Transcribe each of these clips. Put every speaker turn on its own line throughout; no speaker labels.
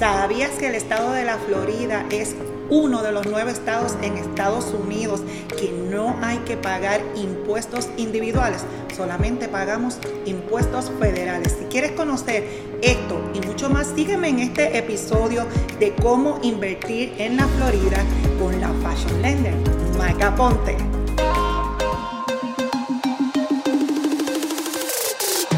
¿Sabías que el estado de la Florida es uno de los nueve estados en Estados Unidos que no hay que pagar impuestos individuales, solamente pagamos impuestos federales. Si quieres conocer esto y mucho más, sígueme en este episodio de cómo invertir en la Florida con la Fashion Lender, Maca Ponte.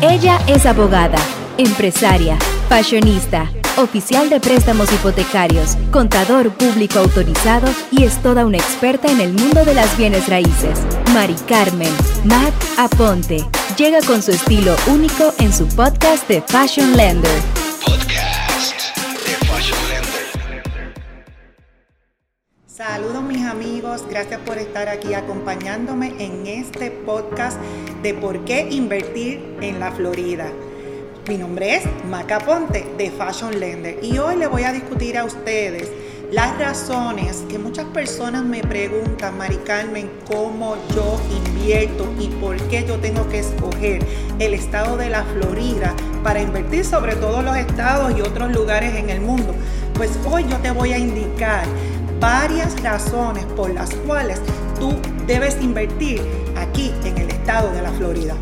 Ella es abogada, empresaria, fashionista oficial de préstamos hipotecarios, contador público autorizado y es toda una experta en el mundo de las bienes raíces. Mari Carmen, Matt Aponte, llega con su estilo único en su podcast de Fashion Lender. Podcast de Fashion
Lender. Saludos mis amigos, gracias por estar aquí acompañándome en este podcast de por qué invertir en la Florida. Mi nombre es Maca Ponte de Fashion Lender y hoy le voy a discutir a ustedes las razones que muchas personas me preguntan, Mari Carmen, cómo yo invierto y por qué yo tengo que escoger el estado de la Florida para invertir sobre todos los estados y otros lugares en el mundo. Pues hoy yo te voy a indicar varias razones por las cuales tú debes invertir aquí en el estado de la Florida.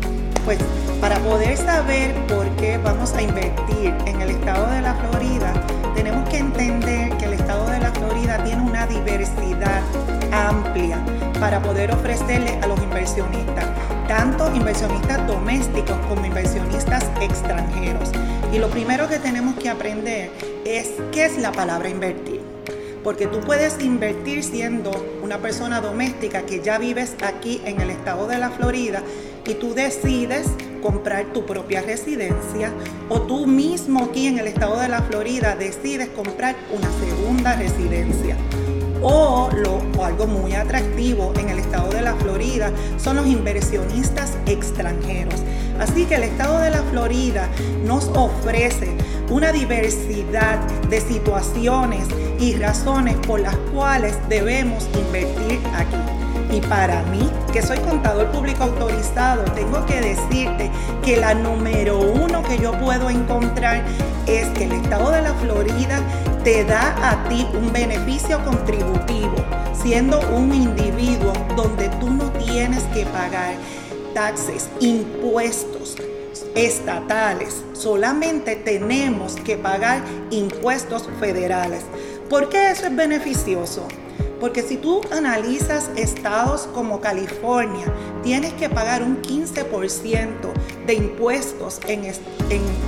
Pues para poder saber por qué vamos a invertir en el estado de la Florida, tenemos que entender que el estado de la Florida tiene una diversidad amplia para poder ofrecerle a los inversionistas, tanto inversionistas domésticos como inversionistas extranjeros. Y lo primero que tenemos que aprender es qué es la palabra invertir. Porque tú puedes invertir siendo una persona doméstica que ya vives aquí en el estado de la Florida y tú decides comprar tu propia residencia o tú mismo aquí en el estado de la Florida decides comprar una segunda residencia. O, lo, o algo muy atractivo en el estado de la Florida son los inversionistas extranjeros. Así que el estado de la Florida nos ofrece una diversidad de situaciones y razones por las cuales debemos invertir aquí. Y para mí, que soy contador público autorizado, tengo que decirte que la número uno que yo puedo encontrar es que el estado de la Florida te da a ti un beneficio contributivo, siendo un individuo donde tú no tienes que pagar taxes, impuestos estatales, solamente tenemos que pagar impuestos federales. ¿Por qué eso es beneficioso? Porque si tú analizas estados como California, tienes que pagar un 15% de impuestos en,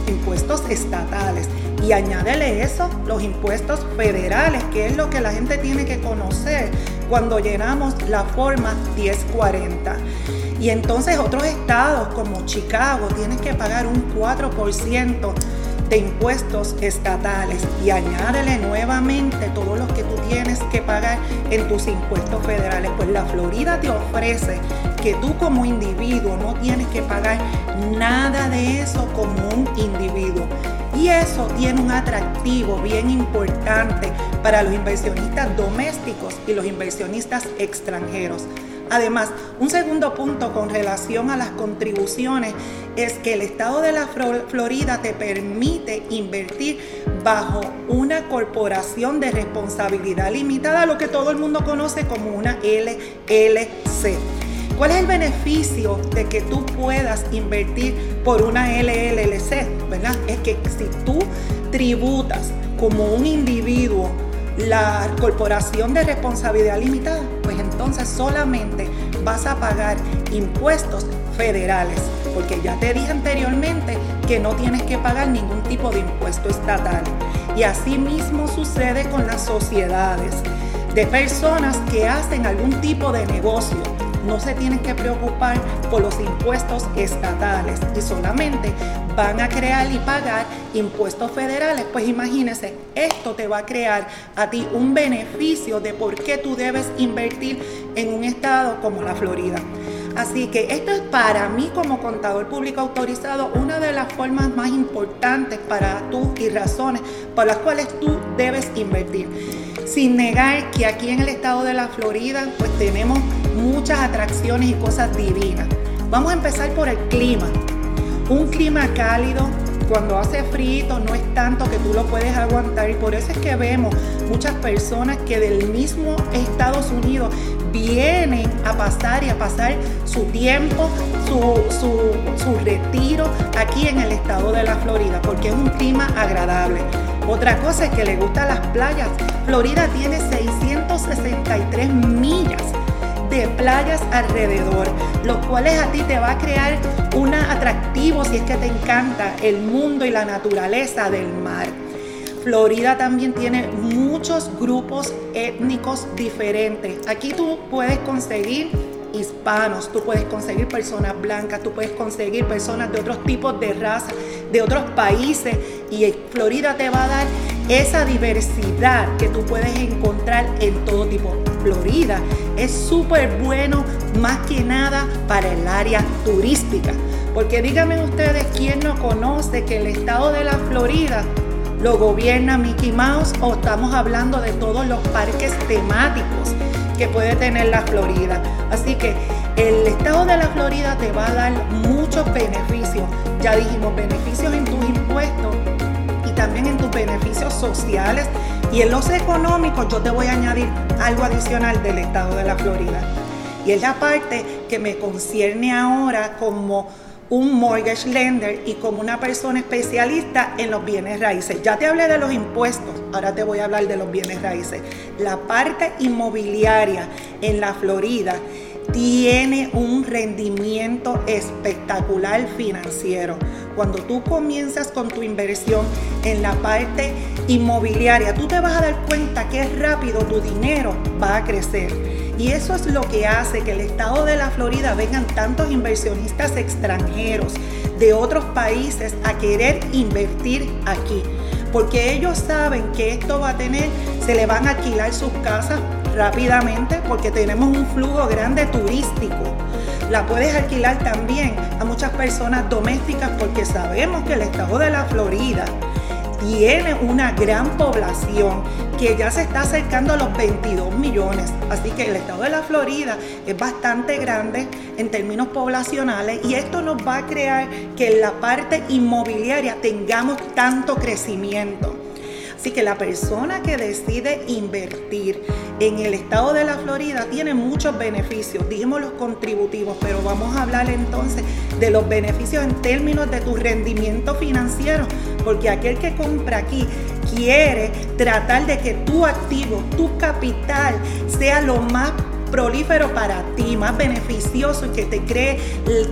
impuestos estatales. Y añádele eso, los impuestos federales, que es lo que la gente tiene que conocer cuando llenamos la forma 1040. Y entonces otros estados como Chicago tienes que pagar un 4% de impuestos estatales y añádele nuevamente todos los que tú tienes que pagar en tus impuestos federales. Pues la Florida te ofrece que tú como individuo no tienes que pagar nada de eso como un individuo. Y eso tiene un atractivo bien importante para los inversionistas domésticos y los inversionistas extranjeros. Además, un segundo punto con relación a las contribuciones es que el estado de la Florida te permite invertir bajo una corporación de responsabilidad limitada, lo que todo el mundo conoce como una LLC. ¿Cuál es el beneficio de que tú puedas invertir por una LLC? ¿Verdad? Es que si tú tributas como un individuo la corporación de responsabilidad limitada, pues entonces solamente vas a pagar impuestos federales, porque ya te dije anteriormente que no tienes que pagar ningún tipo de impuesto estatal. Y así mismo sucede con las sociedades de personas que hacen algún tipo de negocio no se tienen que preocupar por los impuestos estatales y solamente van a crear y pagar impuestos federales. Pues imagínense, esto te va a crear a ti un beneficio de por qué tú debes invertir en un estado como la Florida. Así que esto es para mí como contador público autorizado una de las formas más importantes para tú y razones por las cuales tú debes invertir. Sin negar que aquí en el estado de la Florida pues tenemos muchas atracciones y cosas divinas. Vamos a empezar por el clima. Un clima cálido, cuando hace frío no es tanto que tú lo puedes aguantar y por eso es que vemos muchas personas que del mismo Estados Unidos vienen a pasar y a pasar su tiempo, su, retiro aquí en el estado de la Florida, porque es un clima agradable. Otra cosa es que le gustan las playas. Florida tiene 663 millas de playas alrededor, los cuales a ti te va a crear un atractivo si es que te encanta el mundo y la naturaleza del mar. Florida también tiene muchos grupos étnicos diferentes. Aquí tú puedes conseguir hispanos, tú puedes conseguir personas blancas, tú puedes conseguir personas de otros tipos de raza, de otros países y Florida te va a dar esa diversidad que tú puedes encontrar en todo tipo. Florida es súper bueno más que nada para el área turística. Porque díganme ustedes quién no conoce que el estado de la Florida lo gobierna Mickey Mouse o estamos hablando de todos los parques temáticos que puede tener la Florida. Así que el estado de la Florida te va a dar muchos beneficios. Ya dijimos, beneficios en tus impuestos y también en tus beneficios sociales. Y en los económicos yo te voy a añadir algo adicional del estado de la Florida. Y es la parte que me concierne ahora como un mortgage lender y como una persona especialista en los bienes raíces. Ya te hablé de los impuestos, ahora te voy a hablar de los bienes raíces. La parte inmobiliaria en la Florida tiene un rendimiento espectacular financiero. Cuando tú comienzas con tu inversión en la parte inmobiliaria, tú te vas a dar cuenta que rápido tu dinero va a crecer y eso es lo que hace que el estado de la Florida vengan tantos inversionistas extranjeros de otros países a querer invertir aquí. Porque ellos saben que esto va a tener, se le van a alquilar sus casas rápidamente porque tenemos un flujo grande turístico. La puedes alquilar también a muchas personas domésticas porque sabemos que el estado de la Florida tiene una gran población que ya se está acercando a los 22 millones. Así que el estado de la Florida es bastante grande en términos poblacionales y esto nos va a crear que en la parte inmobiliaria tengamos tanto crecimiento. Así que la persona que decide invertir en el estado de la Florida tiene muchos beneficios. Dijimos los contributivos, pero vamos a hablar entonces de los beneficios en términos de tu rendimiento financiero, porque aquel que compra aquí quiere tratar de que tu activo, tu capital, sea lo más prolífero para ti, más beneficioso y que te cree,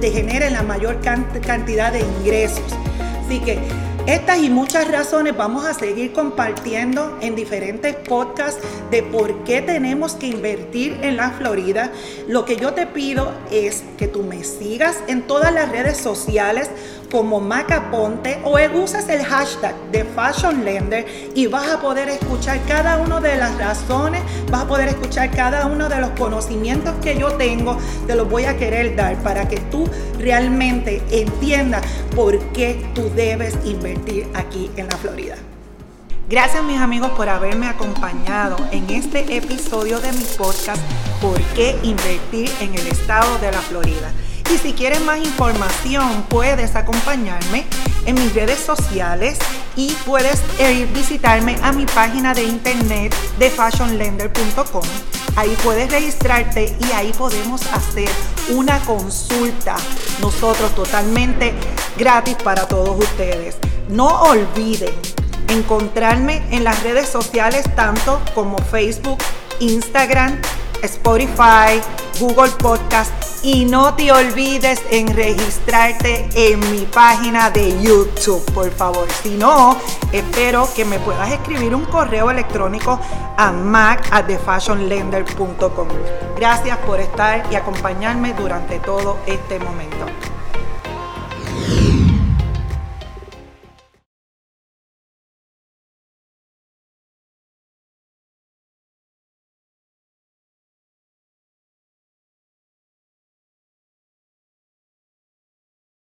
te genere la mayor cantidad de ingresos. Así que estas y muchas razones vamos a seguir compartiendo en diferentes podcasts de por qué tenemos que invertir en la Florida. Lo que yo te pido es que tú me sigas en todas las redes sociales como Macaponte o usas el hashtag de Fashion Lender y vas a poder escuchar cada una de las razones, vas a poder escuchar cada uno de los conocimientos que yo tengo, te los voy a querer dar para que tú realmente entiendas por qué tú debes invertir aquí en la Florida. Gracias mis amigos por haberme acompañado en este episodio de mi podcast ¿Por qué invertir en el estado de la Florida? Y si quieres más información, puedes acompañarme en mis redes sociales y puedes ir visitarme a mi página de internet de fashionlender.com. Ahí puedes registrarte y ahí podemos hacer una consulta nosotros totalmente gratis para todos ustedes. No olviden encontrarme en las redes sociales tanto como Facebook, Instagram, Spotify, Google Podcast y no te olvides en registrarte en mi página de YouTube, por favor. Si no, espero que me puedas escribir un correo electrónico a mac at thefashionlender.com. Gracias por estar y acompañarme durante todo este momento.